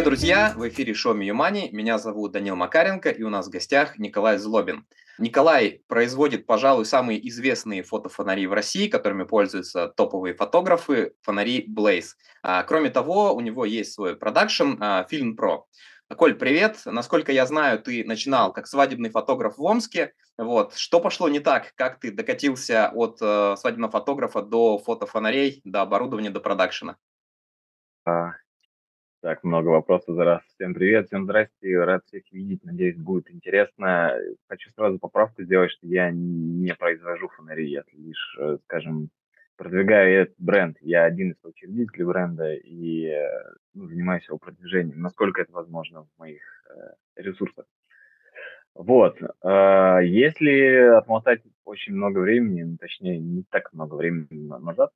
Привет, друзья! В эфире шоу Миюмани. Меня зовут Данил Макаренко, и у нас в гостях Николай Злобин. Николай производит, пожалуй, самые известные фотофонари в России, которыми пользуются топовые фотографы, фонари Blaze. А, кроме того, у него есть свой продакшн а, Film Pro. Коль, привет. Насколько я знаю, ты начинал как свадебный фотограф в Омске. Вот. Что пошло не так? Как ты докатился от э, свадебного фотографа до фотофонарей, до оборудования, до продакшена? Так, много вопросов за раз. Всем привет, всем здрасте, рад всех видеть, надеюсь, будет интересно. Хочу сразу поправку сделать, что я не произвожу фонари, я лишь, э, скажем, продвигаю этот бренд. Я один из учредителей бренда и э, ну, занимаюсь его продвижением, насколько это возможно в моих э, ресурсах. Вот. Э, если отмотать очень много времени, ну, точнее, не так много времени назад,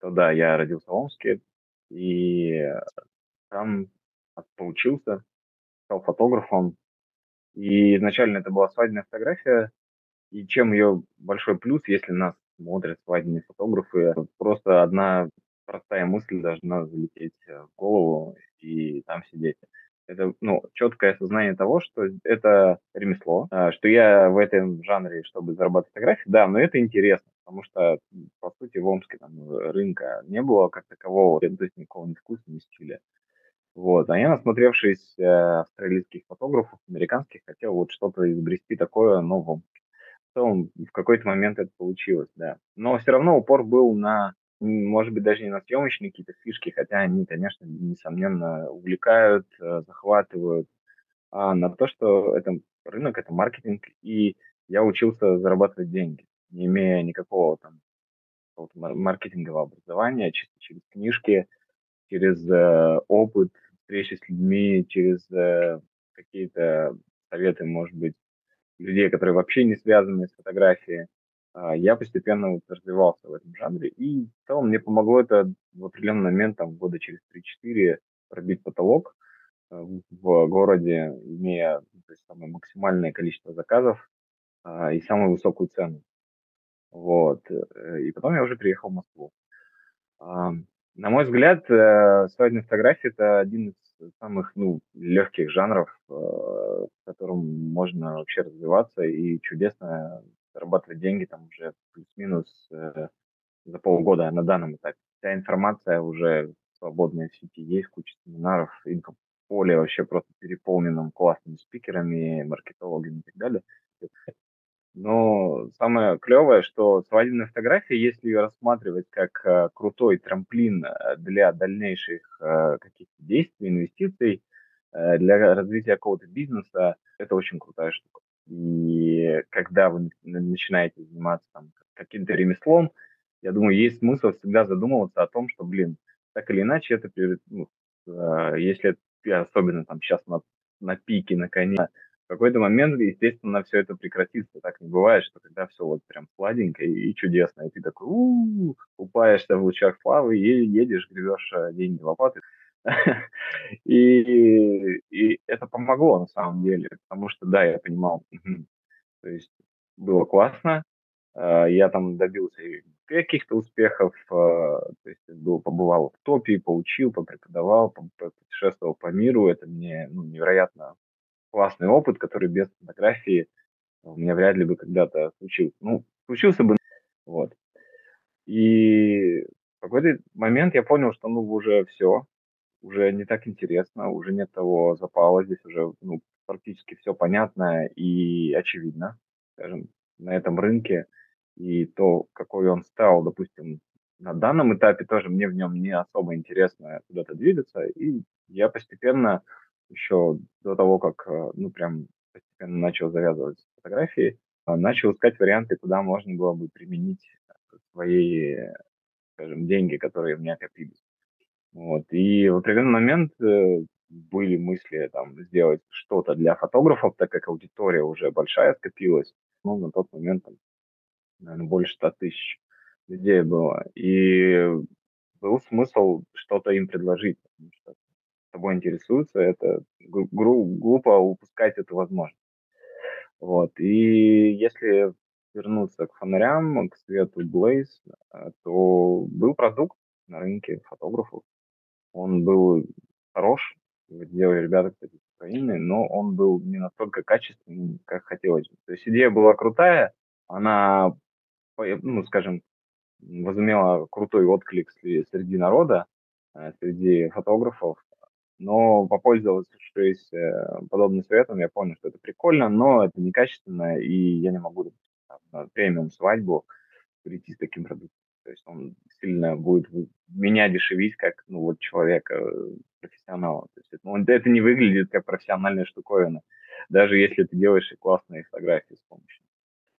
то да, я родился в Омске, и там поучился, стал фотографом. И изначально это была свадебная фотография. И чем ее большой плюс, если нас смотрят свадебные фотографы, просто одна простая мысль должна залететь в голову и там сидеть. Это ну, четкое осознание того, что это ремесло, а, что я в этом жанре, чтобы зарабатывать фотографии, да, но это интересно, потому что, по сути, в Омске там рынка не было как такового, то есть никакого ни вкуса, ни стиля. Вот. А я, насмотревшись э, австралийских фотографов, американских, хотел вот что-то изобрести такое новое. В целом, в какой-то момент это получилось, да. Но все равно упор был на, может быть, даже не на съемочные какие-то фишки, хотя они, конечно, несомненно, увлекают, э, захватывают, а на то, что это рынок, это маркетинг, и я учился зарабатывать деньги, не имея никакого там маркетингового образования, чисто через книжки, через э, опыт, встречи с людьми, через э, какие-то советы, может быть, людей, которые вообще не связаны с фотографией, э, я постепенно вот развивался в этом жанре. И в мне помогло это в определенный момент, там, года через 3-4, пробить потолок э, в городе, имея ну, то есть, самое максимальное количество заказов э, и самую высокую цену. Вот. Э, и потом я уже приехал в Москву. На мой взгляд, э, свадебная фотография – это один из самых ну, легких жанров, э, в котором можно вообще развиваться и чудесно зарабатывать деньги там уже плюс-минус э, за полгода на данном этапе. Вся информация уже свободная в сети есть, куча семинаров, инфополе вообще просто переполненным классными спикерами, маркетологами и так далее. Но самое клевое, что свадебная фотография, если ее рассматривать как э, крутой трамплин э, для дальнейших э, каких-то действий, инвестиций, э, для развития какого-то бизнеса, это очень крутая штука. И когда вы начинаете заниматься там, каким-то ремеслом, я думаю, есть смысл всегда задумываться о том, что, блин, так или иначе, это, ну, э, если особенно там сейчас на, на пике, на коне, в какой-то момент, естественно, все это прекратится. Так не бывает, что когда все вот прям сладенько и, и чудесно, и ты такой у-у-у, купаешься в лучах славы и едешь, гребешь э, деньги лопаты. и, и это помогло на самом деле, потому что, да, я понимал, то есть было классно, э, я там добился каких-то успехов, э, то есть был, побывал в топе, поучил, попреподавал, путешествовал по миру, это мне ну, невероятно классный опыт, который без фотографии у меня вряд ли бы когда-то случился. Ну, случился бы, вот. И в какой-то момент я понял, что ну уже все, уже не так интересно, уже нет того запала, здесь уже ну, практически все понятно и очевидно, скажем, на этом рынке. И то, какой он стал, допустим, на данном этапе тоже мне в нем не особо интересно куда-то двигаться. И я постепенно еще до того, как, э, ну, прям постепенно начал завязывать фотографии, а, начал искать варианты, куда можно было бы применить свои, скажем, деньги, которые у меня копились. Вот. И в определенный момент э, были мысли там сделать что-то для фотографов, так как аудитория уже большая скопилась. Ну, на тот момент, там, наверное, больше 100 тысяч людей было. И был смысл что-то им предложить, потому что тобой интересуются, это глупо упускать эту возможность. Вот. И если вернуться к фонарям, к свету Blaze, э, то был продукт на рынке фотографов. Он был хорош, делали ребята, кстати, из Украины, но он был не настолько качественный, как хотелось бы. То есть идея была крутая, она, ну, скажем, возымела крутой отклик среди народа, э, среди фотографов, но попользовавшись э, подобным советом, я понял, что это прикольно, но это некачественно, и я не могу на премиум свадьбу прийти с таким продуктом. То есть он сильно будет меня дешевить, как ну, вот человека, э, профессионала. То есть ну, это не выглядит как профессиональная штуковина, даже если ты делаешь классные фотографии с помощью.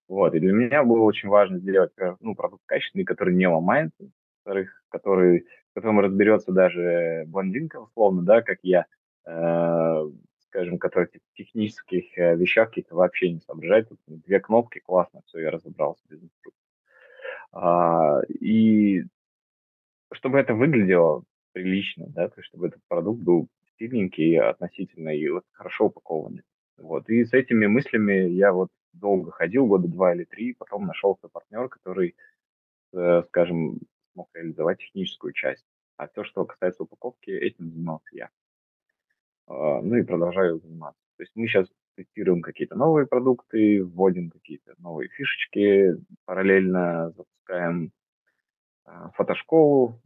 Вот, и для меня было очень важно сделать ну, продукт качественный, который не ломается, во-вторых, который, котором разберется даже блондинка, условно, да, как я, э, скажем, который в технических э, вещах каких-то вообще не соображает. Две кнопки, классно, все, я разобрался без инструкции. А, и чтобы это выглядело прилично, да, то есть чтобы этот продукт был стильненький относительно и вот хорошо упакованный. Вот. И с этими мыслями я вот долго ходил, года два или три, потом нашелся партнер, который, э, скажем, смог реализовать техническую часть. А все, что касается упаковки, этим занимался я. А, ну и продолжаю заниматься. То есть мы сейчас тестируем какие-то новые продукты, вводим какие-то новые фишечки, параллельно запускаем а, фотошколу,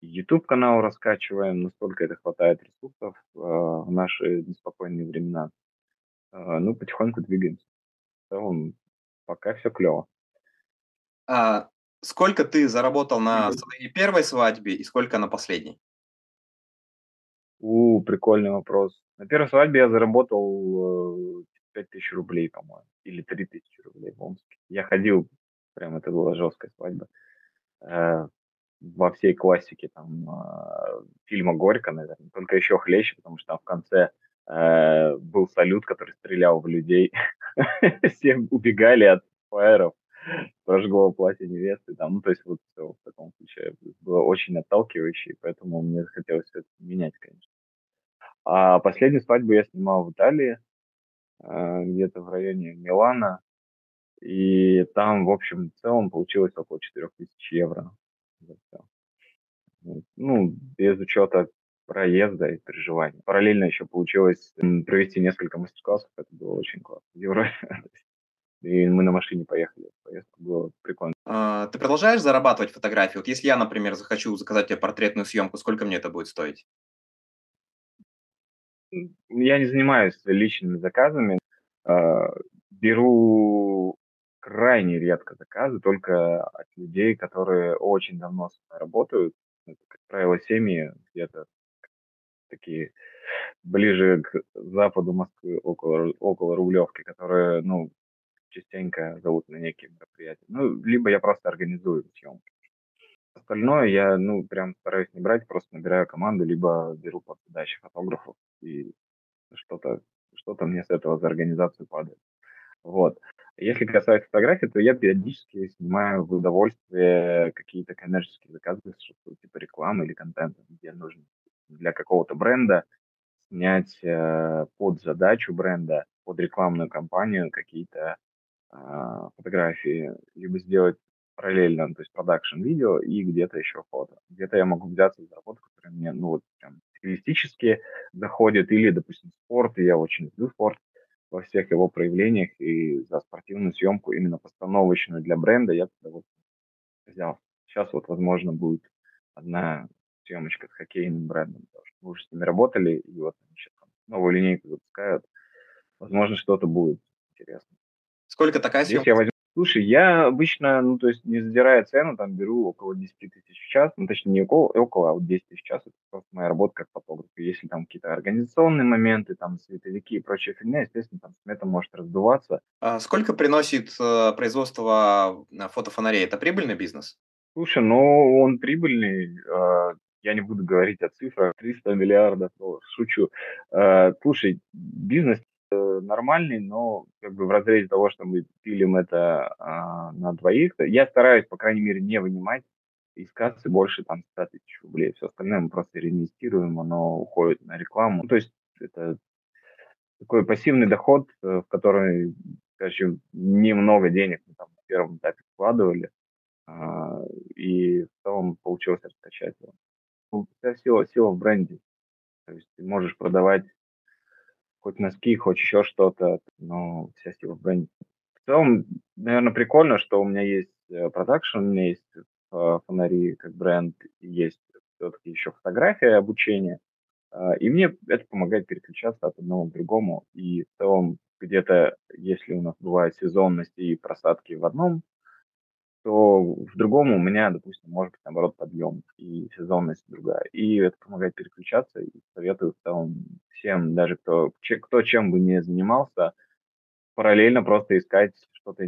YouTube канал раскачиваем, насколько это хватает ресурсов а, в наши неспокойные времена. Ну, потихоньку двигаемся. В целом, пока все клево. А сколько ты заработал на своей первой свадьбе и сколько на последней? У, прикольный вопрос. На первой свадьбе я заработал э, тысяч рублей, по-моему, или три тысячи рублей в Омске. Я ходил, прям это была жесткая свадьба. Э, во всей классике там э, фильма «Горько», наверное, только еще хлеще, потому что там в конце э, был салют, который стрелял в людей. Все убегали от фаеров прожгло платье невесты, там, ну, то есть вот все в таком случае было очень отталкивающе, поэтому мне захотелось это менять, конечно. А последнюю свадьбу я снимал в Италии, э, где-то в районе Милана, и там, в общем, в целом получилось около 4000 евро. Ну, без учета проезда и переживаний. Параллельно еще получилось провести несколько мастер-классов, это было очень классно. Европе и мы на машине поехали. Поездка была прикольно. А, ты продолжаешь зарабатывать фотографии? Вот если я, например, захочу заказать тебе портретную съемку, сколько мне это будет стоить? Я не занимаюсь личными заказами. А, беру крайне редко заказы, только от людей, которые очень давно с мной работают. Это, как правило, семьи где-то такие ближе к западу Москвы, около, около Рублевки, которые, ну, частенько зовут на некие мероприятия. Ну, либо я просто организую съемки. Остальное я, ну, прям стараюсь не брать, просто набираю команду, либо беру под фотографов, и что-то что мне с этого за организацию падает. Вот. Если касается фотографий, то я периодически снимаю в удовольствие какие-то коммерческие заказы, типа рекламы или контента, где нужно для какого-то бренда снять э, под задачу бренда, под рекламную кампанию какие-то фотографии, либо сделать параллельно, то есть продакшн видео и где-то еще фото. Где-то я могу взяться за работу, которая мне, ну, вот, прям стилистически заходит, или, допустим, спорт, и я очень люблю спорт во всех его проявлениях, и за спортивную съемку, именно постановочную для бренда, я тогда вот взял. Сейчас вот, возможно, будет одна съемочка с хоккейным брендом. Мы уже с ними работали, и вот они сейчас новую линейку запускают. Возможно, что-то будет интересно. Сколько такая съемка? я возьму... Слушай, я обычно, ну, то есть, не задирая цену, там, беру около 10 тысяч в час, ну, точнее, не около, около, а вот 10 тысяч в час, это просто моя работа как фотограф. Если там какие-то организационные моменты, там, световики и прочая фигня, естественно, там, смета может раздуваться. А сколько приносит э, производство э, фотофонарей? Это прибыльный бизнес? Слушай, ну, он прибыльный, э, я не буду говорить о цифрах, 300 миллиардов долларов, шучу. Э, слушай, бизнес Э, нормальный, но как бы в разрезе того, что мы пилим это а, на двоих, я стараюсь, по крайней мере, не вынимать из кассы больше там 100 тысяч рублей. Все остальное мы просто реинвестируем, оно уходит на рекламу. Ну, то есть это такой пассивный доход, э, в который, скажем, немного денег мы там в первом этапе вкладывали, а, и в целом получилось раскачать его. Ну, вся сила, сила в бренде. То есть ты можешь продавать хоть носки, хоть еще что-то, но вся сила в бренде. В целом, наверное, прикольно, что у меня есть э, продакшн, у меня есть э, фонари как бренд, есть все-таки еще фотография обучения. А, и мне это помогает переключаться от одного к другому. И в целом где-то, если у нас бывает сезонность и просадки в одном, то в другом у меня, допустим, может быть, наоборот, подъем и сезонность другая. И это помогает переключаться. И советую в целом всем, даже кто, кто чем бы не занимался, параллельно просто искать что-то,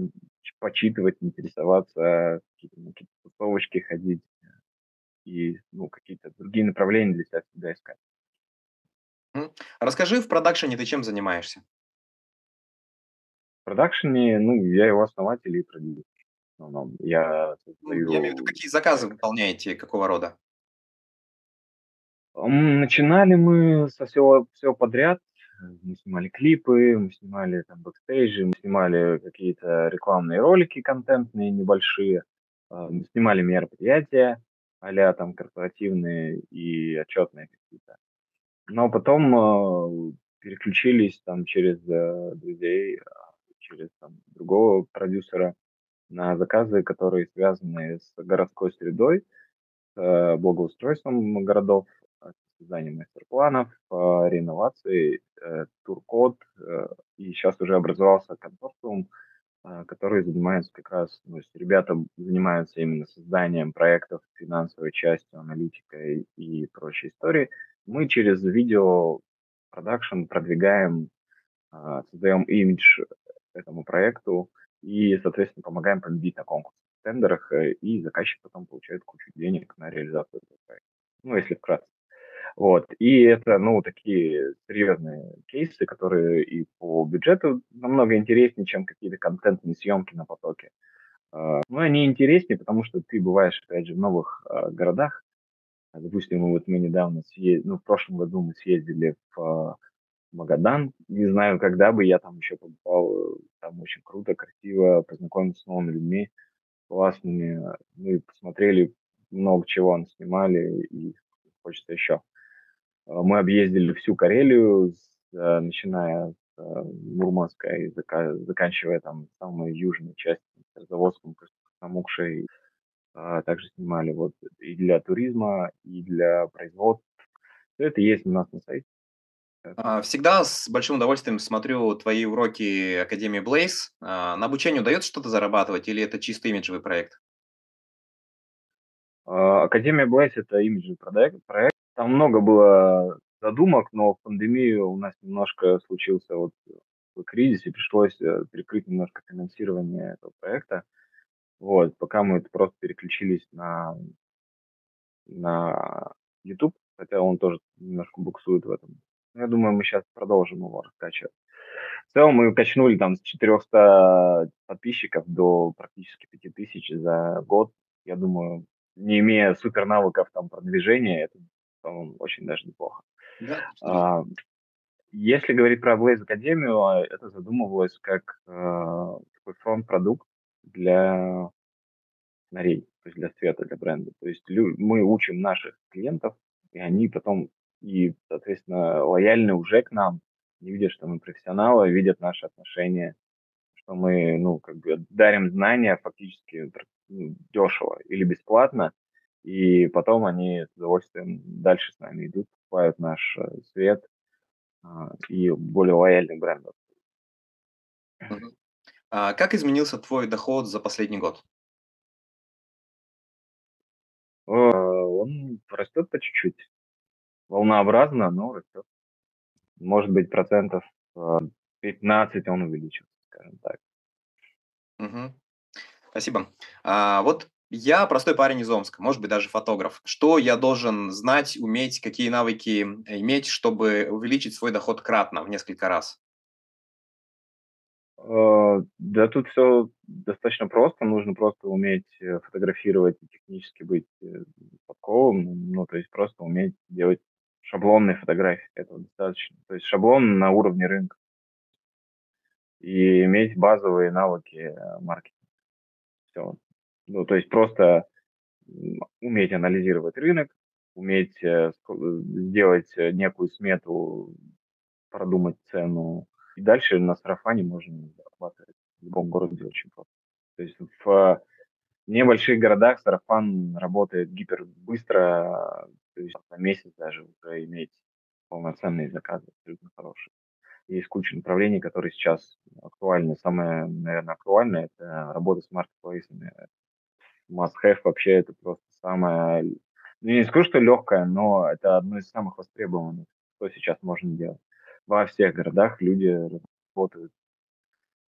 почитывать, интересоваться, какие-то, какие тусовочки ходить и ну, какие-то другие направления для себя всегда искать. Расскажи, в продакшене ты чем занимаешься? В продакшене, ну, я его основатель и продюсер. Основном. Я Ну, я имею в виду, какие заказы выполняете, какого рода? Начинали мы со всего, всего подряд. Мы снимали клипы, мы снимали там бэкстейджи, мы снимали какие-то рекламные ролики контентные небольшие, а, снимали мероприятия а там корпоративные и отчетные какие-то. Но потом э, переключились там через э, друзей, а, через там, другого продюсера на заказы, которые связаны с городской средой, с э, благоустройством городов, с созданием мастер-планов, реновацией, туркод. И сейчас уже образовался консорциум, который занимается как раз, то есть ребята занимаются именно созданием проектов, финансовой частью, аналитикой и прочей истории – мы через видео продакшн продвигаем, создаем имидж этому проекту и, соответственно, помогаем победить на конкурсах, тендерах, э, и заказчик потом получает кучу денег на реализацию этого проекта. Ну, если вкратце. Вот. И это, ну, такие серьезные кейсы, которые и по бюджету намного интереснее, чем какие-то контентные съемки на потоке. А, ну, они интереснее, потому что ты бываешь, опять же, в новых а, городах, допустим, вот мы недавно съездили, ну, в прошлом году мы съездили в а, Магадан. Не знаю, когда бы я там еще побывал. Там очень круто, красиво, познакомиться с новыми людьми, классными. Ну и посмотрели много чего он снимали, и хочется еще. А, мы объездили всю Карелию, начиная с Мурманска и заканчивая там самой южной частью, Заводском, Самукшей, также снимали вот и для туризма, и для производства. Все это есть у нас на сайте. А, всегда с большим удовольствием смотрю твои уроки Академии Blaze. А, на обучение удается что-то зарабатывать или это чисто имиджевый проект? Академия Blaze – это имиджевый проект. проект. Там много было задумок, но в пандемию у нас немножко случился вот кризис, и пришлось э, перекрыть немножко финансирование этого проекта. Вот, пока мы просто переключились на, на YouTube, хотя он тоже немножко буксует в этом. Я думаю, мы сейчас продолжим его раскачивать. В целом мы качнули там с 400 подписчиков до практически 5000 за год. Я думаю, не имея супер навыков там продвижения, это очень даже неплохо. Да, а, если говорить про Blaze Академию, это задумывалось как э, такой фронт-продукт для фонарей, то есть для света, для бренда. То есть мы учим наших клиентов, и они потом и, соответственно, лояльны уже к нам, не видят, что мы профессионалы, видят наши отношения, что мы, ну, как бы дарим знания фактически ну, дешево или бесплатно, и потом они с удовольствием дальше с нами идут, покупают наш э, свет а, и более лояльных брендов. А как изменился твой доход за последний год? Э, он растет по чуть-чуть. Волнообразно, но растет. Может быть, процентов 15 э, он увеличился, скажем так. Мгм. Спасибо. А, вот я простой парень из Омска, может быть, даже фотограф. Что я должен знать, уметь, какие навыки иметь, чтобы увеличить свой доход кратно, в несколько раз? Э, да тут все достаточно просто. Нужно просто уметь э, фотографировать и технически быть э, подковым. Ну, то есть просто уметь делать шаблонные фотографии. Этого достаточно. То есть шаблон на уровне рынка. И иметь базовые навыки маркетинга. Все. Ну, то есть просто уметь анализировать рынок, уметь э, сделать некую смету, продумать цену. И дальше на сарафане можно зарабатывать в любом городе очень просто. То есть в небольших городах сарафан работает гипер быстро, то есть на месяц даже уже иметь полноценные заказы абсолютно хорошие. Есть куча направлений, которые сейчас актуальны. Самое, наверное, актуальное – это работа с маркетплейсами. Must-have вообще это просто самое, ну, не скажу, что легкое, но это одно из самых востребованных, что сейчас можно делать. Во всех городах люди работают,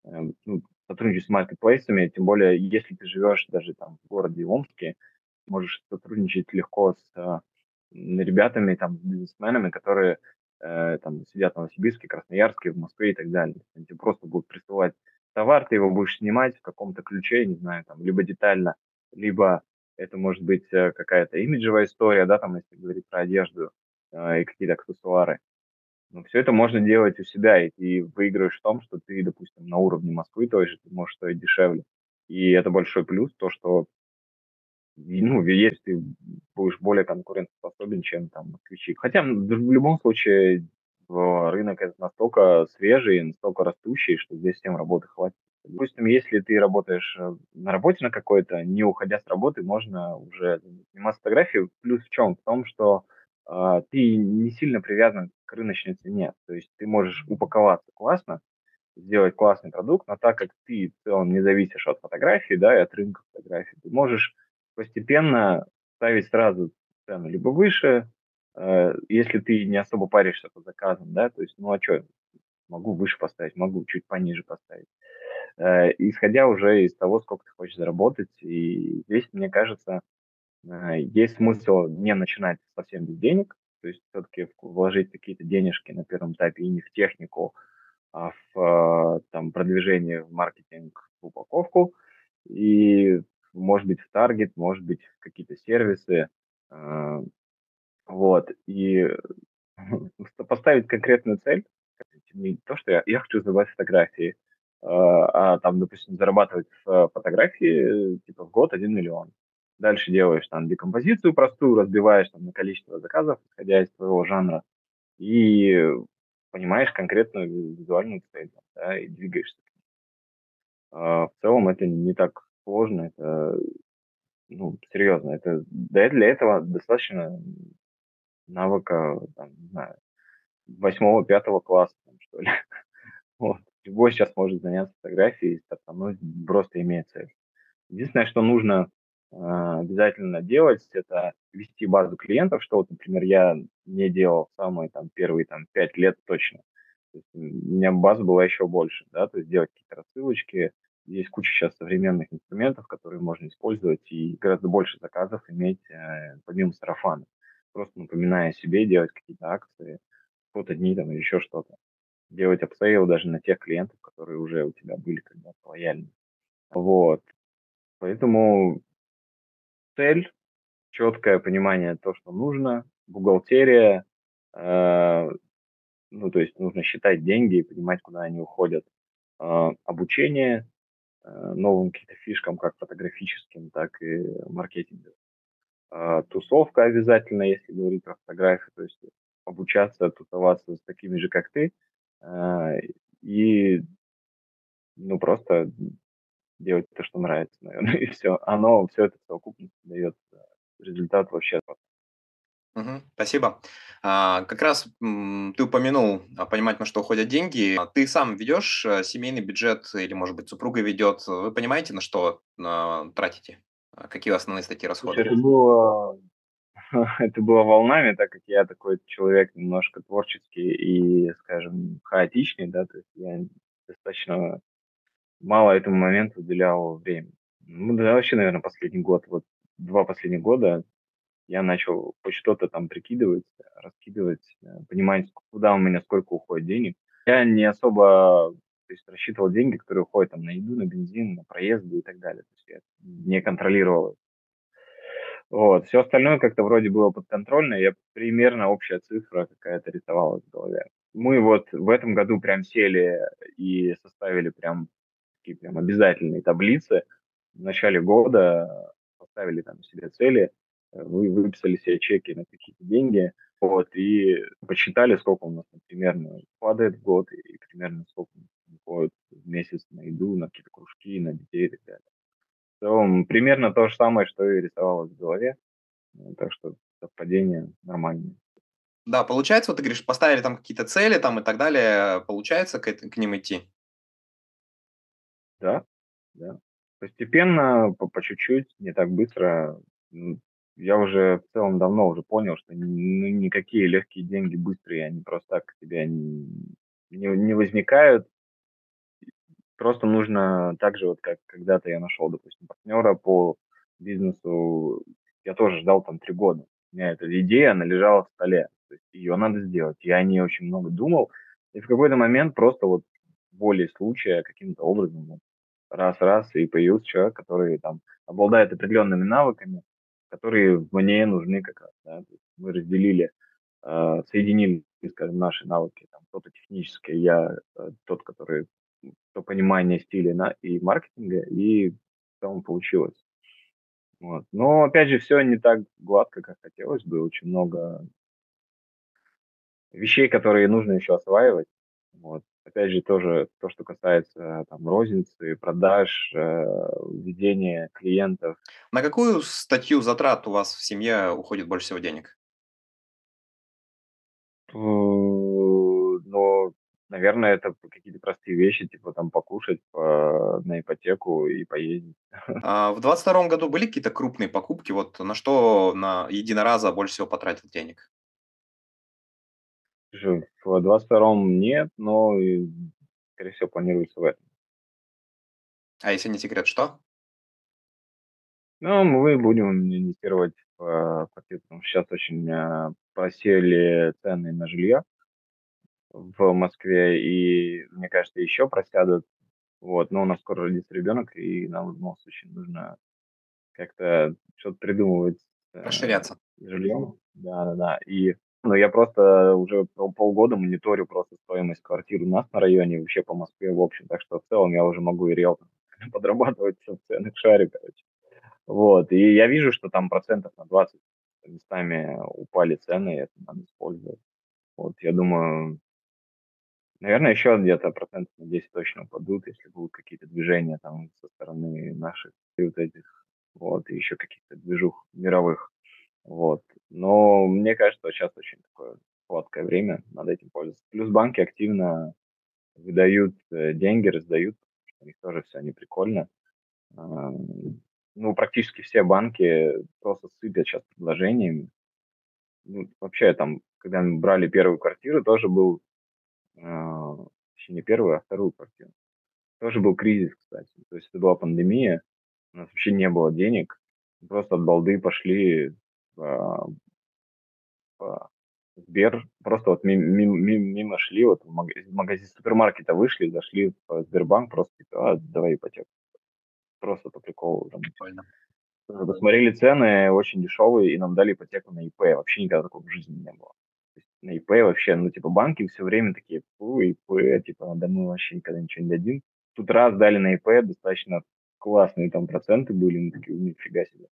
эм, ну, сотрудничают с маркетплейсами, тем более, если ты живешь даже там в городе Омске, можешь сотрудничать легко с э, ребятами, там, бизнесменами, которые э, там сидят в Новосибирске, Красноярске, в Москве и так далее. Они тебе просто будут присылать товар, ты его будешь снимать в каком-то ключе, не знаю, там, либо детально, либо это может быть э, какая-то имиджевая история, да, там, если говорить про одежду э, и какие-то аксессуары. Но все это можно делать у себя, и ты выигрываешь в том, что ты, допустим, на уровне Москвы той же, ты можешь стоить дешевле. И это большой плюс, то, что ну, есть ты будешь более конкурентоспособен, чем там москвичи. Хотя в любом случае рынок этот настолько свежий, настолько растущий, что здесь всем работы хватит. Допустим, если ты работаешь э, на работе на какой-то, не уходя с работы, можно уже заниматься фотографией. Плюс в чем? В том, что э, ты не сильно привязан к рыночной цене. То есть ты можешь упаковаться классно, сделать классный продукт, но так как ты в целом не зависишь от фотографии, да, и от рынка фотографий, ты можешь постепенно ставить сразу цену либо выше, э, если ты не особо паришься по заказам, да, то есть, ну а что, могу выше поставить, могу чуть пониже поставить. Э, исходя уже из того, сколько ты хочешь заработать, и здесь, мне кажется, э, есть смысл не начинать совсем без денег, то есть все-таки вложить какие-то денежки на первом этапе и не в технику, а в там, продвижение, в маркетинг, в упаковку, и может быть, в таргет, может быть, в какие-то сервисы. Э, вот. И поставить конкретную цель, не то, что я, я хочу забрать фотографии, а, а там, допустим, зарабатывать в фотографии типа в год 1 миллион. Дальше делаешь там декомпозицию простую, разбиваешь там на количество заказов, исходя из твоего жанра, и понимаешь конкретную визуальную цель, да, и двигаешься. А, в целом это не так сложно, это, ну, серьезно, это, да, для этого достаточно навыка, там, не знаю, восьмого, пятого класса, там, что ли. Вот. Любой сейчас может заняться фотографией, стартануть, просто имея цель. Единственное, что нужно э, обязательно делать, это вести базу клиентов, что вот, например, я не делал самые там первые там пять лет точно. То есть у меня база была еще больше, да, то есть делать какие-то рассылочки, есть куча сейчас современных инструментов, которые можно использовать и гораздо больше заказов иметь э, помимо сарафана. Просто напоминая себе, делать какие-то акции, фото-дни там или еще что-то. Делать upsell даже на тех клиентов, которые уже у тебя были когда-то лояльны. Вот. Поэтому цель, четкое понимание то, что нужно, бухгалтерия, э, ну, то есть нужно считать деньги и понимать, куда они уходят. Э, обучение, новым каким-то фишкам, как фотографическим, так и маркетинговым. А, тусовка обязательно, если говорить про фотографию, то есть обучаться, тусоваться с такими же, как ты, а, и ну просто делать то, что нравится, наверное, и все. Оно, все это в совокупности дает э, результат вообще Мгм. Спасибо. А, как раз м, ты упомянул а, понимать, на что уходят деньги. А Ты сам ведешь э, семейный бюджет или, может быть, супруга ведет. Вы понимаете, на что а, тратите? А Какие основные статьи Слушай, это расходов? было, это было волнами, так как я такой человек немножко творческий и, скажем, хаотичный, да, то есть я достаточно мало этому моменту уделял времени. Ну, да, вообще, наверное, последний год, вот два последних года я начал по что-то там прикидывать, раскидывать, э, понимать, куда у меня сколько уходит денег. Я не особо то есть, рассчитывал деньги, которые уходят там, на еду, на бензин, на проезды и так далее. То есть я не контролировал. Вот. Все остальное как-то вроде было подконтрольно, я примерно общая цифра какая-то рисовалась в голове. Мы вот в этом году прям сели и составили прям такие прям обязательные таблицы. В начале года поставили там себе цели вы выписали себе чеки на какие-то деньги, вот, и посчитали, сколько у нас примерно падает в год, и примерно сколько уходит в месяц на еду, на какие-то кружки, на детей и так далее. В целом, примерно то же самое, что и рисовалось в голове, так что совпадение нормальное. Да, получается, вот ты говоришь, поставили там какие-то цели там и так далее, получается к, к ним идти? Да, да. Постепенно, по, по чуть-чуть, не так быстро. Я уже в целом давно уже понял, что ну, никакие легкие деньги быстрые, они просто так к тебе не, не, не возникают. Просто нужно так же, вот как когда-то я нашел, допустим, партнера по бизнесу, я тоже ждал там три года. У меня эта идея, она лежала в столе. То есть ее надо сделать. Я о ней очень много думал. И в какой-то момент просто вот волей случая каким-то образом раз-раз и появился человек, который там обладает определенными навыками, которые мне нужны как раз. Да? Мы разделили, э, соединили, скажем, наши навыки. Там кто-то технический, я э, тот, который то понимание стиля на, и маркетинга, и целом получилось. Вот. Но, опять же, все не так гладко, как хотелось бы. Очень много вещей, которые нужно еще осваивать. Вот. Опять же, тоже то, что касается там, розницы, продаж, э, ведения клиентов. На какую статью затрат у вас в семье уходит больше всего денег? Ну, наверное, это какие-то простые вещи, типа там покушать по, на ипотеку и поездить. А в 22 году были какие-то крупные покупки? Вот на что на единоразово больше всего потратил денег? В 22-м нет, но, скорее всего, планируется в этом. А если не секрет, что? Ну, мы будем инвестировать в квартиру, потому что сейчас очень а, просели цены на жилье в Москве, и, мне кажется, еще просядут. Вот, но у нас скоро родится ребенок, и нам в любом случае нужно как-то что-то придумывать. Э, Расширяться. Жильем. Да, да, да. И но я просто уже полгода мониторю просто стоимость квартир у нас на районе, и вообще по Москве в общем. Так что в целом я уже могу и риэлтором подрабатывать в ценах шаре, короче. Вот, и я вижу, что там процентов на 20 местами упали цены, и это надо использовать. Вот, я думаю, наверное, еще где-то процентов на 10 точно упадут, если будут какие-то движения там со стороны наших вот этих, вот, и еще каких-то движух мировых. Вот. Но мне кажется, что сейчас очень такое сладкое время, надо этим пользоваться. Плюс банки активно выдают э, деньги, раздают, у них тоже все не прикольно. А, ну, практически все банки просто сыпят сейчас предложениями. Ну, вообще, там, когда мы брали первую квартиру, тоже был, э, не первую, а вторую квартиру. Тоже был кризис, кстати. То есть это была пандемия, у нас вообще не было денег, просто от балды пошли а, Сбер, просто вот мимо, мимо, мимо шли, вот в магазин, магазин супермаркета вышли, зашли в Сбербанк, просто типа, а, давай ипотеку. Просто по приколу. Там, Прикольно. Посмотрели цены, очень дешевые, и нам дали ипотеку на ИП. Вообще никогда такого в жизни не было. То есть на ИП вообще, ну, типа, банки все время такие, фу, ИП, типа, да мы вообще никогда ничего не дадим. Тут раз дали на ИП, достаточно классные там проценты были, мы такие, нифига себе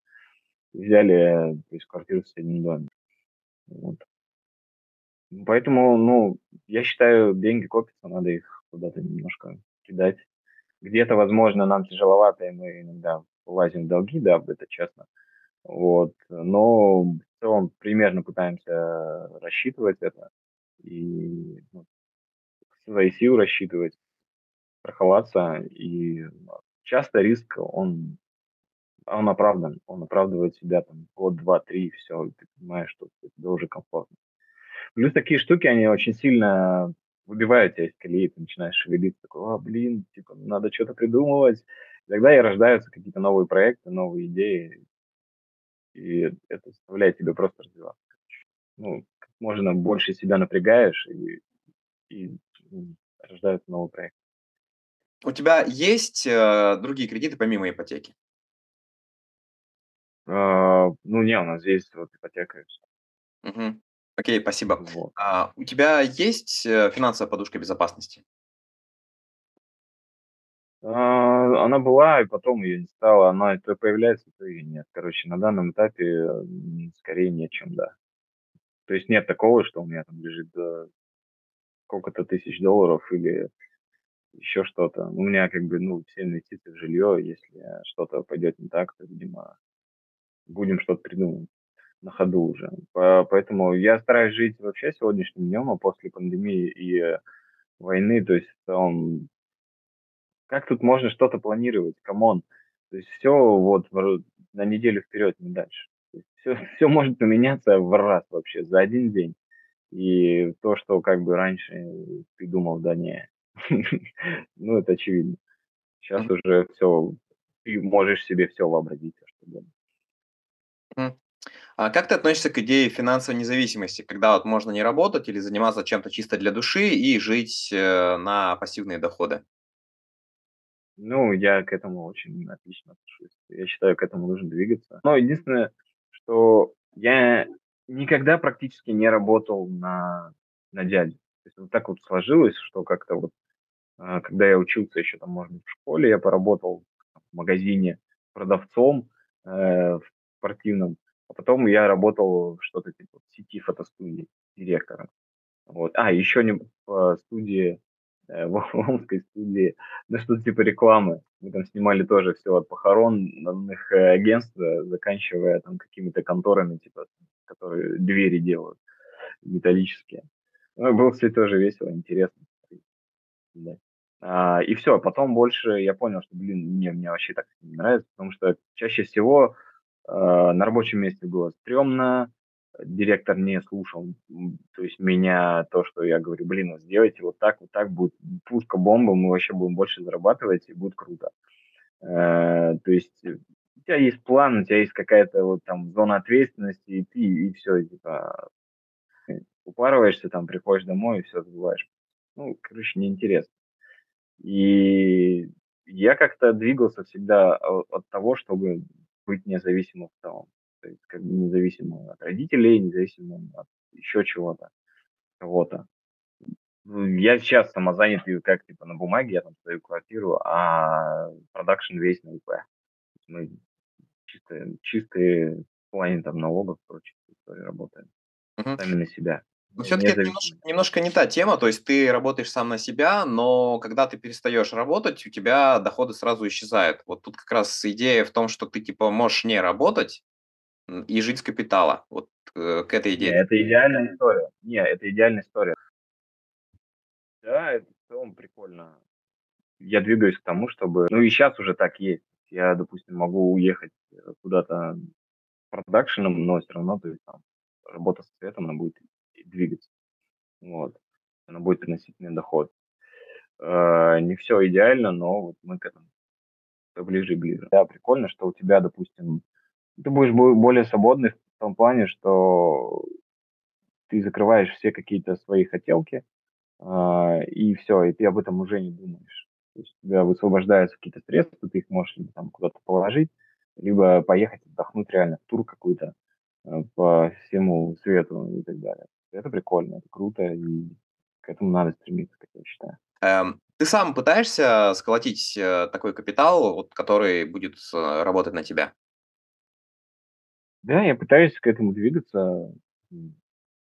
взяли то есть, квартиру в соседнем доме. Вот. Поэтому, ну, я считаю, деньги копятся, надо их куда-то немножко кидать. Где-то, возможно, нам тяжеловато, и мы иногда влазим в долги, да, это честно. Вот. Но в целом примерно пытаемся рассчитывать это и ну, свои силы рассчитывать, страховаться. И часто риск, он он оправдан, он оправдывает себя там год, два, три, и все, и ты понимаешь, что тебе уже комфортно. Плюс такие штуки, они очень сильно выбивают тебя из колеи, ты начинаешь шевелиться, такой, а, блин, типа, надо что-то придумывать. И тогда и рождаются какие-то новые проекты, новые идеи, и это заставляет тебя просто развиваться. Ну, как можно больше себя напрягаешь, и, и рождаются новые проекты. У тебя есть э, другие кредиты помимо ипотеки? А, ну, не, у нас есть вот ипотека и Мгм. Окей, спасибо. Вот. А, у тебя есть э, финансовая подушка безопасности? А, она была, и потом ее не стало. Она то появляется, то и нет. Короче, на данном этапе скорее нечем, да. То есть нет такого, что у меня там лежит э, сколько-то тысяч долларов или еще что-то. У меня как бы, ну, все инвестиции в жилье, если что-то пойдет не так, то, видимо, будем что-то придумывать на ходу уже. Поэтому я стараюсь жить вообще сегодняшним днем, а после пандемии и войны, то есть целом как тут можно что-то планировать? Come on. То есть все вот на неделю вперед, не дальше. Все, все может поменяться в раз вообще за один день. И то, что как бы раньше ты думал, да не, ну это очевидно. Сейчас уже все, ты можешь себе все вообразить, что А как ты относишься к идее финансовой независимости, когда вот можно не работать или заниматься чем-то чисто для души и жить э, на пассивные доходы? Ну, я к этому очень отлично отношусь. Я считаю, к этому нужно двигаться. Но единственное, что я никогда практически не работал на, на дядю. То есть вот так вот сложилось, что как-то вот, а, когда я учился еще там, может быть, в школе, я поработал в магазине продавцом э, в спортивном, а потом я работал что-то типа в сети фотостудии директором. Вот. А, еще не в студии Э, в омской студии, ну что-то типа рекламы. Мы там снимали тоже все от похоронных э, агентств, э, заканчивая там какими-то конторами, типа, которые двери делают металлические. Ну, было, кстати, тоже весело, интересно. Да. А, и все, потом больше я понял, что, блин, мне, мне вообще так не нравится, потому что чаще всего э, на рабочем месте было стрёмно, директор не слушал, то есть меня, то, что я говорю, блин, вот сделайте вот так, вот так, будет пушка, бомба, мы вообще будем больше зарабатывать, и будет круто. Э, то есть у тебя есть план, у тебя есть какая-то вот там зона ответственности, и ты, и все, типа, упарываешься, там, приходишь домой и все забываешь. Ну, короче, неинтересно. И я как-то двигался всегда от того, чтобы быть независимым в целом то есть как бы независимо от родителей, независимо от еще чего-то, кого-то. Ну, я сейчас самозанятый, как типа на бумаге, я там свою квартиру, а продакшн весь на ИП. Мы чистые, чистые в плане там налогов истории работаем. Угу. Сами на себя. Но все-таки это немножко, немножко не та тема, то есть ты работаешь сам на себя, но когда ты перестаешь работать, у тебя доходы сразу исчезают. Вот тут как раз идея в том, что ты типа можешь не работать, и жить с капитала. Вот э, к этой идее. Не, это идеальная история. Не, это идеальная история. Да, это в целом прикольно. Я двигаюсь к тому, чтобы... Ну и сейчас уже так есть. Я, допустим, могу уехать э, куда-то продакшеном, но все равно, то есть там работа с цветом, она будет двигаться. Вот. Она будет приносить мне доход. Э, не все идеально, но вот мы к этому ближе и ближе. Да, прикольно, что у тебя, допустим, ты будешь более свободный в том плане, что ты закрываешь все какие-то свои хотелки, э, и все, и ты об этом уже не думаешь. То есть у тебя высвобождаются какие-то средства, ты их можешь либо там куда-то положить, либо поехать отдохнуть реально в тур какой-то по всему свету и так далее. Это прикольно, это круто, и к этому надо стремиться, как я считаю. Эм, ты сам пытаешься сколотить э, такой капитал, вот, который будет э, работать на тебя? Да, я пытаюсь к этому двигаться.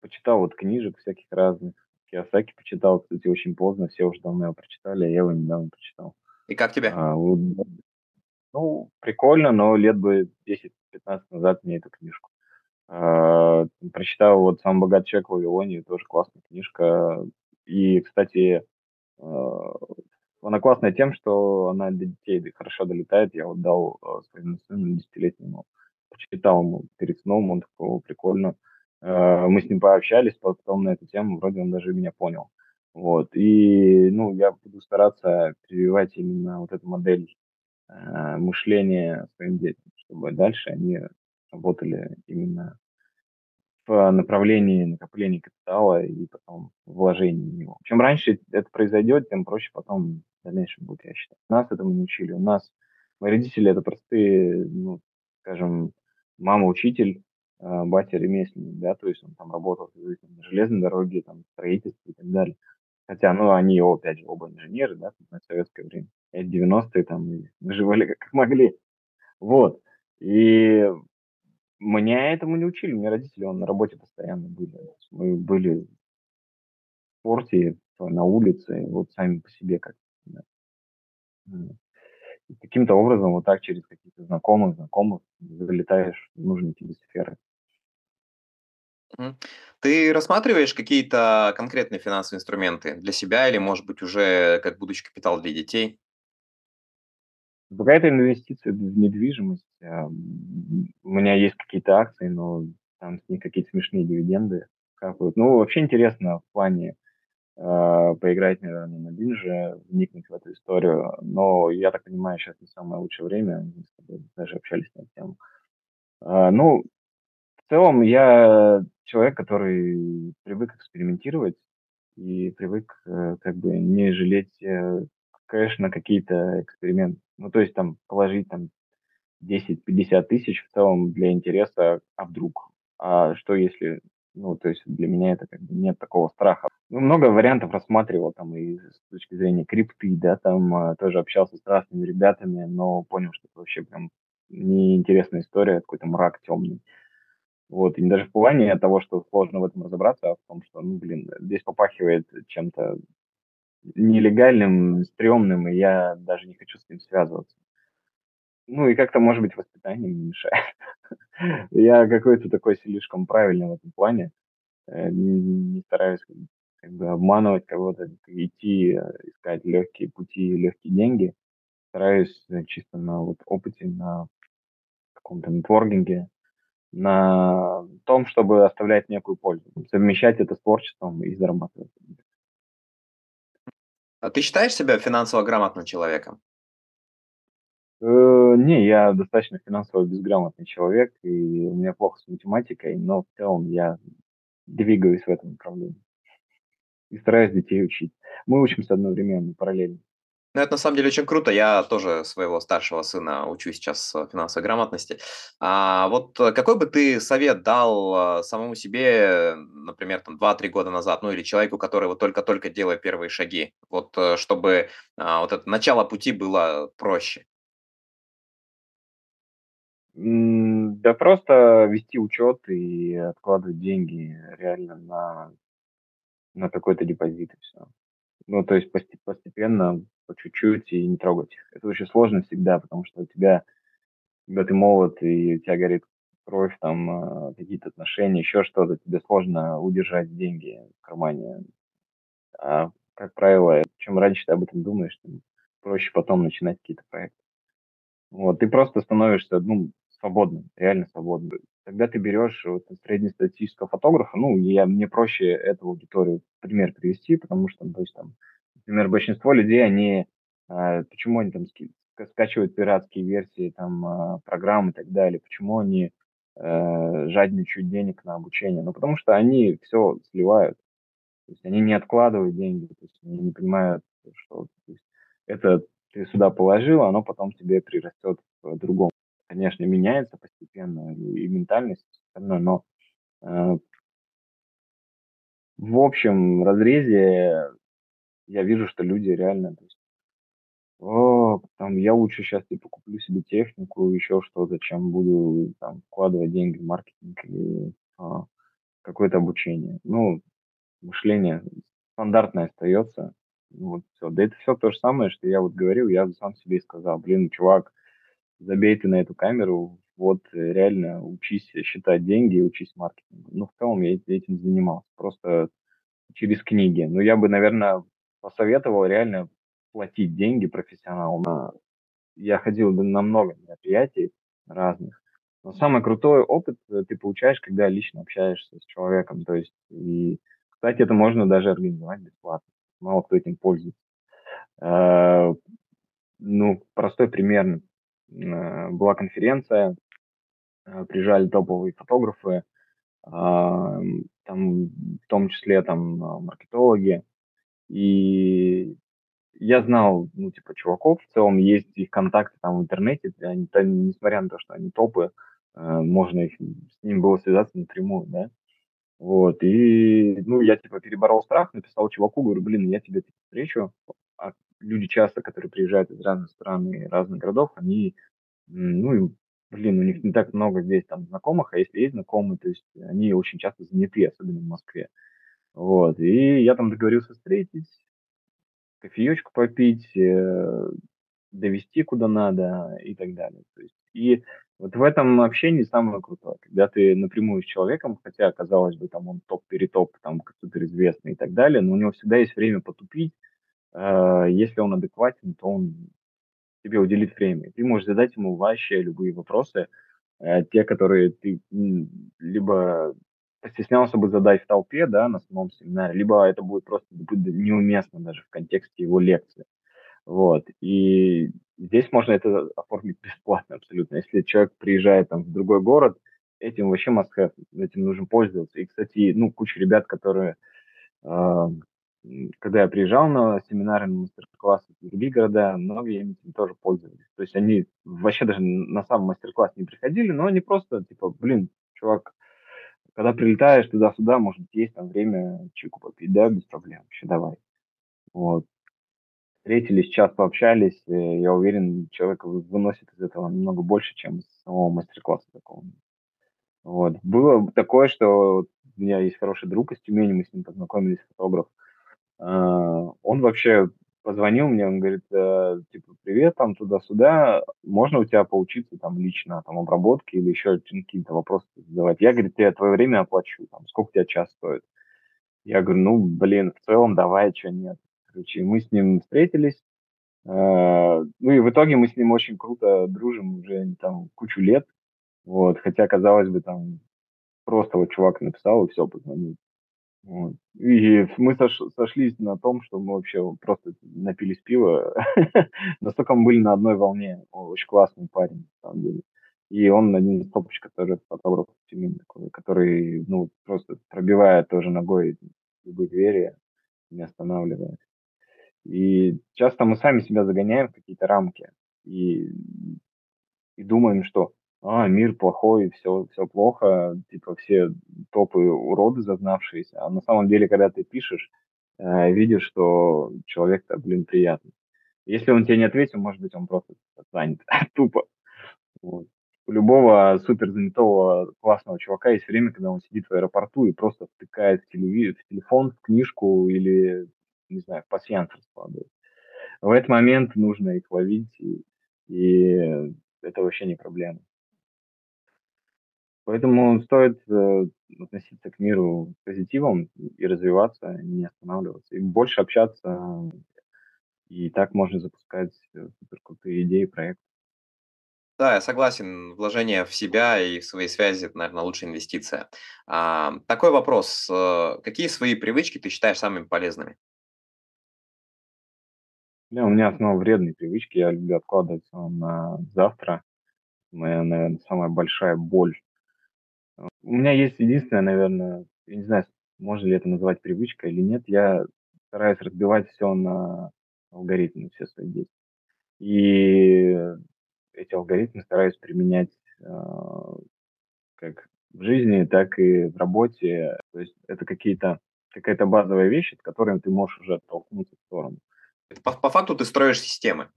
Почитал вот книжек всяких разных. Киосаки почитал, кстати, очень поздно. Все уже давно его прочитали, а я его недавно прочитал. И как тебе? А, вот, ну, прикольно, но лет бы 10-15 назад мне эту книжку. А, прочитал вот «Сам богатый человек в Вавилоне», тоже классная книжка. И, кстати, а, она классная тем, что она для детей хорошо долетает. Я вот дал а, своему сыну десятилетнему почитал ему перед сном, он такой, прикольно. Мы с ним пообщались потом на эту тему, вроде он даже меня понял. Вот, и, ну, я буду стараться прививать именно вот эту модель мышления своим детям, чтобы дальше они работали именно в направлении накопления капитала и потом вложения в него. Чем раньше это произойдет, тем проще потом в дальнейшем будет, я считаю. Нас этому не учили. У нас мои родители это простые, ну, скажем, мама учитель, э, батя ремесленник, да, то есть он там работал на железной дороге, там, строительстве и так далее. Хотя, ну, они, опять же, оба инженеры, да, на советское время. Это 90-е там, выживали как могли. Вот. И меня этому не учили. Мне родители он на работе постоянно были. Мы были в спорте, на улице, вот сами по себе как да. Каким-то образом вот так через каких-то знакомых, знакомых залетаешь в нужные тебе сферы. Ты рассматриваешь какие-то конкретные финансовые инструменты для себя или, может быть, уже как будущий капитал для детей? Какая-то инвестиция в недвижимость. А, у меня есть какие-то акции, но там с них какие-то смешные дивиденды капают. Ну, вообще интересно в плане э, поиграть, наверное, на бирже, вникнуть в эту историю. Но я так понимаю, сейчас не самое лучшее время. Мы с тобой даже общались на эту тему. А, ну, в целом я человек, который привык экспериментировать и привык э, как бы не жалеть э, кэш на какие-то эксперименты. Ну, то есть там положить там 10-50 тысяч в целом для интереса, а вдруг? А что если, ну, то есть для меня это как бы нет такого страха. Ну, много вариантов рассматривал там и с точки зрения крипты, да, там а, тоже общался с разными ребятами, но понял, что это вообще прям неинтересная история, какой-то мрак темный. Вот, и не даже в плане того, что сложно в этом разобраться, а в том, что, ну, блин, здесь попахивает чем-то нелегальным, стрёмным, и я даже не хочу с ним связываться. Ну и как-то, может быть, воспитание не мешает. Я какой-то такой слишком правильный в этом плане. Э, не, стараюсь как бы обманывать кого-то, идти, э, искать легкие пути, легкие деньги. Стараюсь э, чисто на вот опыте, на каком-то нетворкинге, на том, чтобы оставлять некую пользу, совмещать это с творчеством и зарабатывать. А ты считаешь себя финансово грамотным человеком? Э, не, я достаточно финансово безграмотный человек, и у меня плохо с математикой, но в целом я двигаюсь в этом направлении и стараюсь детей учить. Мы учимся одновременно, параллельно. Ну, это на самом деле очень круто. Я тоже своего старшего сына учу сейчас э, финансовой грамотности. А вот э, какой бы ты совет дал э, самому себе, например, там 2-3 года назад, ну или человеку, который вот только-только делает первые шаги, вот чтобы а, вот это начало пути было проще? Да просто вести учет и откладывать деньги реально на, на какой-то депозит и все. Ну, то есть постепенно по чуть-чуть и не трогать их. Это очень сложно всегда, потому что у тебя, когда ты молод и у тебя горит кровь, там а, какие-то отношения, еще что-то, тебе сложно удержать деньги в кармане. А, как правило, чем раньше ты об этом думаешь, тем проще потом начинать какие-то проекты. Вот, ты просто становишься, ну, свободным, реально свободным. Когда ты берешь вот, среднестатистического фотографа, ну, я, мне проще эту аудиторию пример привести, потому что, то есть, там, например, большинство людей, они, э, почему они там скачивают пиратские версии там э, программ и так далее, почему они э, жадничают денег на обучение? Ну, потому что они все сливают, то есть они не откладывают деньги, то есть они не понимают, что это ты сюда положил, оно потом тебе прирастет в другом. Конечно, меняется постепенно и ментальность, но э, в общем разрезе я вижу, что люди реально, то есть, о, там, я лучше сейчас типа куплю себе технику, еще что-то, чем буду там вкладывать деньги в маркетинг или а, какое-то обучение. Ну, мышление стандартное остается. Ну, вот все. Да это все то же самое, что я вот говорил, я сам себе и сказал, блин, чувак, забей ты на эту камеру, вот реально учись считать деньги, учись маркетингу. Ну, в целом я этим занимался, просто через книги. Но я бы, наверное, посоветовал реально платить деньги профессионалам. Я ходил на много мероприятий разных. Но самый крутой опыт э, ты получаешь, когда лично общаешься с человеком. То есть, и, кстати, это можно даже организовать бесплатно. Мало кто этим пользуется. Э, ну, простой пример. Э, была конференция, приезжали топовые фотографы, там в том числе там маркетологи, и я знал, ну, типа, чуваков, в целом есть их контакты там в интернете, они, там, несмотря на то, что они топы, э, можно их, с ними было связаться напрямую, да. Вот, и, ну, я, типа, переборол страх, написал чуваку, говорю, блин, я тебя встречу. А люди часто, которые приезжают из разных стран и разных городов, они, ну, блин, у них не так много здесь там знакомых, а если есть знакомые, то есть они очень часто заняты, особенно в Москве. Вот, и я там договорился встретить, кофеечку попить, э, довести куда надо и так далее. То есть, и вот в этом общении самое крутое, когда ты напрямую с человеком, хотя, казалось бы, там он топ-перетоп, там суперизвестный и так далее, но у него всегда есть время потупить. Э, если он адекватен, то он тебе уделит время. Ты можешь задать ему вообще любые вопросы, э, те, которые ты либо постеснялся бы задать в толпе, да, на самом семинаре, либо это будет просто будет неуместно даже в контексте его лекции. Вот. И здесь можно это оформить бесплатно абсолютно. Если человек приезжает там в другой город, этим вообще must have, этим нужно пользоваться. И, кстати, ну, куча ребят, которые, э, когда я приезжал на семинары, на мастер-классы в другие города, многие этим тоже пользовались. То есть они вообще даже на сам мастер-класс не приходили, но они просто, типа, блин, чувак, когда прилетаешь туда-сюда, может, есть там время чайку попить, да, без проблем, вообще давай. Вот встретились, час пообщались, я уверен, человек выносит из этого намного больше, чем из самого мастер-класса такого. Вот. Было такое, что у меня есть хороший друг из Тюмени, мы с ним познакомились, фотограф. А, он вообще позвонил мне, он говорит, э, типа, привет, там, туда-сюда, можно у тебя поучиться там лично, там, обработке или еще какие-то вопросы задавать? Я, говорит, я твое время оплачу, там, сколько у тебя час стоит? Я говорю, ну, блин, в целом давай, что нет. Короче, мы с ним встретились. Э, ну и в итоге мы с ним очень круто дружим уже там кучу лет. Вот, хотя, казалось бы, там просто вот чувак написал и все, позвонил. Вот. И мы сош, сошлись на том, что мы вообще просто напились пива. Настолько мы были на одной волне. Очень классный парень, на самом деле. И он один из топочек, который фотограф такой, который, ну, просто пробивает тоже ногой любые двери, не останавливаясь. И часто мы сами себя загоняем в какие-то рамки и, и думаем, что а, мир плохой, все, все плохо, типа все топы уроды зазнавшиеся. А на самом деле, когда ты пишешь, э, видишь, что человек-то, блин, приятный. Если он тебе не ответил, может быть, он просто занят, тупо. Вот. У любого супер занятого классного чувака есть время, когда он сидит в аэропорту и просто втыкает в, телеви- в телефон, в книжку или не знаю, пассианс раскладывать. В этот момент нужно их ловить, и, и это вообще не проблема. Поэтому стоит э, относиться к миру позитивом и развиваться, не останавливаться, и больше общаться. И так можно запускать э, супер крутые идеи, проекты. Да, я согласен. Вложение в себя и в свои связи– это, наверное, лучшая инвестиция. А, такой вопрос. Э, какие свои привычки ты считаешь самыми полезными? Да, у меня снова вредные привычки. Я люблю откладывать на завтра. Моя, наверное, самая большая боль. У меня есть единственное, наверное, я не знаю, можно ли это назвать привычкой или нет. Я стараюсь разбивать все на алгоритмы, все свои действия. И эти алгоритмы стараюсь применять э, как в жизни, так и в работе. То есть это какие-то какая-то базовая вещь, от которой ты можешь уже оттолкнуться в сторону. По, по факту ты строишь системы.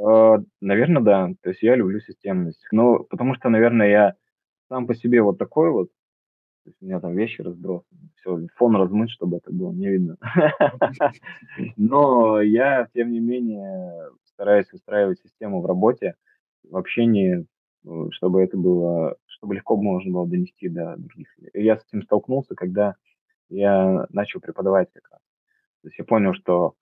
Э, наверное, да. То есть я люблю системность. Ну, потому что, наверное, я сам по себе вот такой вот. То есть у меня там вещи разбросаны. Все, фон размыт, чтобы это было не видно. Но я, тем не менее, стараюсь выстраивать систему в работе, в общении, э, чтобы это было, чтобы легко можно было донести до других. И я с этим столкнулся, когда я начал преподавать как раз. То есть я понял, что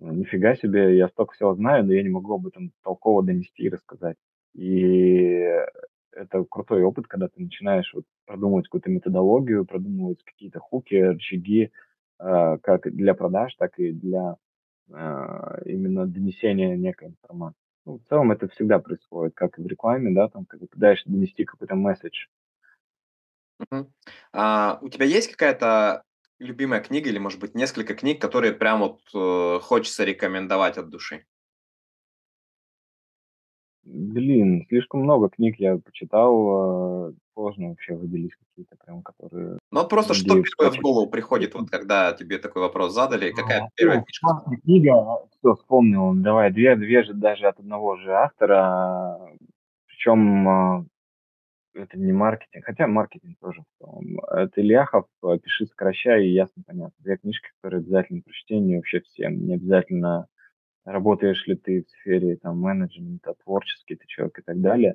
ну, нифига себе, я столько всего знаю, но я не могу об этом толково донести и рассказать. И это крутой опыт, когда ты начинаешь вот продумывать какую-то методологию, продумывать какие-то хуки, рычаги, э, как для продаж, так и для э, именно донесения некой информации. Ну, в целом это всегда происходит, как и в рекламе, да, там, когда ты пытаешься донести какой-то месседж. Uh-huh. А, у тебя есть какая-то любимая книга или, может быть, несколько книг, которые прям вот э, хочется рекомендовать от души? Блин, слишком много книг я почитал, э, сложно вообще выделить какие-то прям, которые... Ну вот просто что первое в голову приходит, вот когда тебе такой вопрос задали, какая а, первая книжка? Книга, все, вспомнил, давай, две, две же даже от одного же автора, причем а, это не маркетинг, хотя маркетинг тоже в целом. Это Ильяхов «Пиши, сокращай» и ясно понятно. Две книжки, которые обязательно прочтение вообще всем. Не обязательно работаешь ли ты в сфере там менеджмента, творческий ты человек и так далее.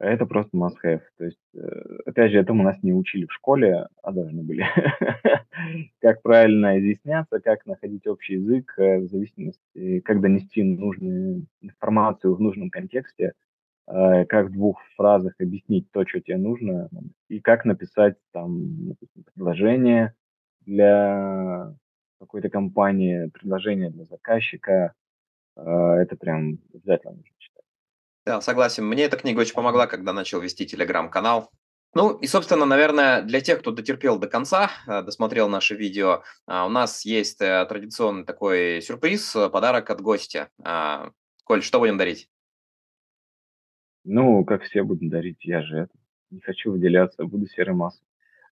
Это просто must-have. То есть, э, опять же, этому нас не учили в школе, а должны были. как правильно изъясняться, как находить общий язык, э, в зависимости, как донести нужную информацию в нужном контексте, э, как в двух фразах объяснить то, что тебе нужно, и как написать там предложение для какой-то компании, предложение для заказчика, это прям обязательно нужно читать. Да, согласен. Мне эта книга очень помогла, когда начал вести телеграм-канал. Ну и, собственно, наверное, для тех, кто дотерпел до конца, э, досмотрел наше видео, а, у нас есть э, традиционный такой сюрприз, э, подарок от гостя. Коль, что будем дарить? Ну, как все будем дарить, я же это, не хочу выделяться, буду серой массой.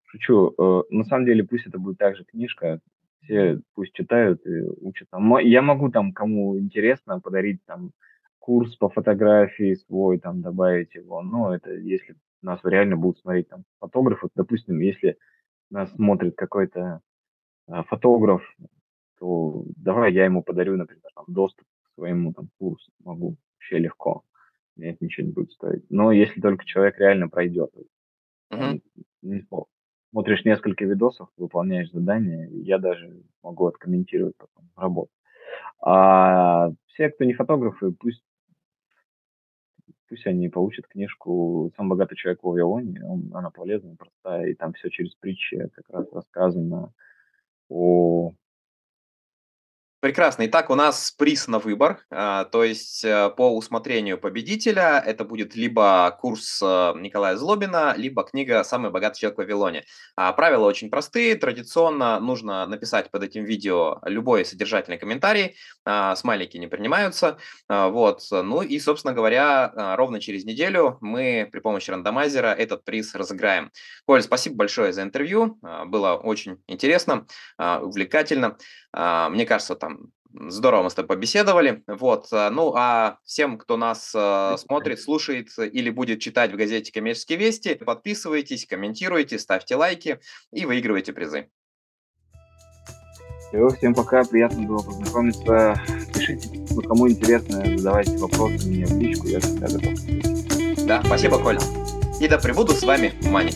Шучу. На самом деле, пусть это будет также книжка, все пусть читают и учат. Я могу там, кому интересно, подарить там курс по фотографии свой, там добавить его. Но это если нас реально будут смотреть там фотографы, допустим, если нас смотрит какой-то а, фотограф, то давай я ему подарю, например, там, доступ к своему там курсу. Могу вообще легко. Мне это ничего не будет стоить. Но если только человек реально пройдет, uh-huh. не, смотришь несколько видосов, выполняешь задания, я даже могу откомментировать потом работу. А все, кто не фотографы, пусть пусть они получат книжку «Сам богатый человек в Вавилоне». Он, она полезная, простая, и там все через притчи как раз рассказано о Прекрасно. Итак, у нас приз на выбор, а, то есть э, по усмотрению победителя это будет либо курс э, Николая Злобина, либо книга «Самый богатый человек в Вавилоне». А, правила очень простые. Традиционно нужно написать под этим видео любой содержательный комментарий. А, смайлики не принимаются. Вот. Ну и, собственно говоря, ровно через неделю мы при помощи рандомайзера этот приз разыграем. Коль, спасибо большое за интервью. Было очень интересно, увлекательно. Мне кажется, там здорово мы с тобой побеседовали. Вот. Э, ну, а всем, кто нас э, смотрит, слушает или будет читать в газете «Коммерческие вести», подписывайтесь, комментируйте, ставьте лайки и выигрывайте призы. Все, всем пока, приятно было познакомиться. Пишите, ну, кому интересно, задавайте вопросы мне в личку, я всегда готов. Да, спасибо, Коль. И да пребудут с вами Мани.